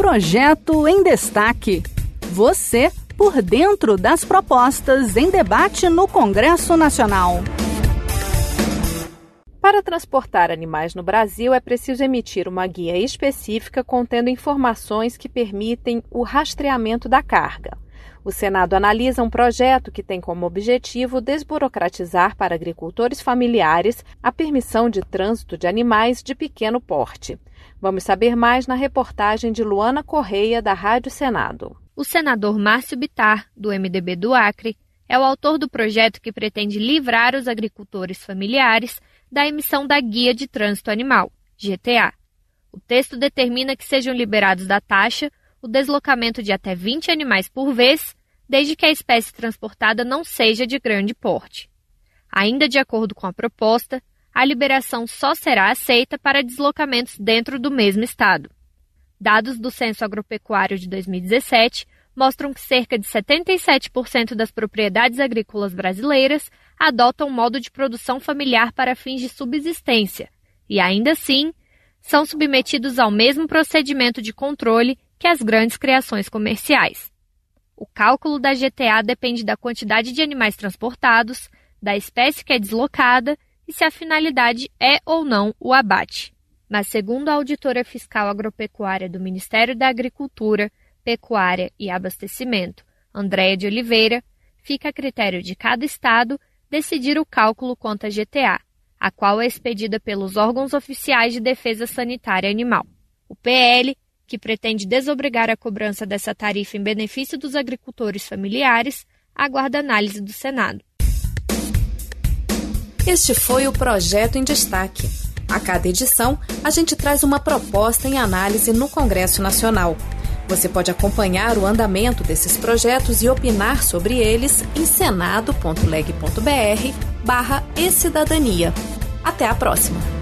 Projeto em Destaque. Você por dentro das propostas em debate no Congresso Nacional. Para transportar animais no Brasil, é preciso emitir uma guia específica contendo informações que permitem o rastreamento da carga. O Senado analisa um projeto que tem como objetivo desburocratizar para agricultores familiares a permissão de trânsito de animais de pequeno porte. Vamos saber mais na reportagem de Luana Correia, da Rádio Senado. O senador Márcio Bitar, do MDB do Acre, é o autor do projeto que pretende livrar os agricultores familiares da emissão da Guia de Trânsito Animal, GTA. O texto determina que sejam liberados da taxa o deslocamento de até 20 animais por vez, desde que a espécie transportada não seja de grande porte. Ainda de acordo com a proposta, a liberação só será aceita para deslocamentos dentro do mesmo estado. Dados do Censo Agropecuário de 2017 mostram que cerca de 77% das propriedades agrícolas brasileiras adotam um modo de produção familiar para fins de subsistência e, ainda assim, são submetidos ao mesmo procedimento de controle que as grandes criações comerciais. O cálculo da GTA depende da quantidade de animais transportados, da espécie que é deslocada e se a finalidade é ou não o abate. Mas, segundo a auditora fiscal agropecuária do Ministério da Agricultura, Pecuária e Abastecimento, Andréia de Oliveira, fica a critério de cada estado decidir o cálculo quanto à GTA, a qual é expedida pelos órgãos oficiais de defesa sanitária animal. O PL que pretende desobrigar a cobrança dessa tarifa em benefício dos agricultores familiares, aguarda análise do Senado. Este foi o projeto em destaque. A cada edição, a gente traz uma proposta em análise no Congresso Nacional. Você pode acompanhar o andamento desses projetos e opinar sobre eles em senado.leg.br barra e cidadania. Até a próxima!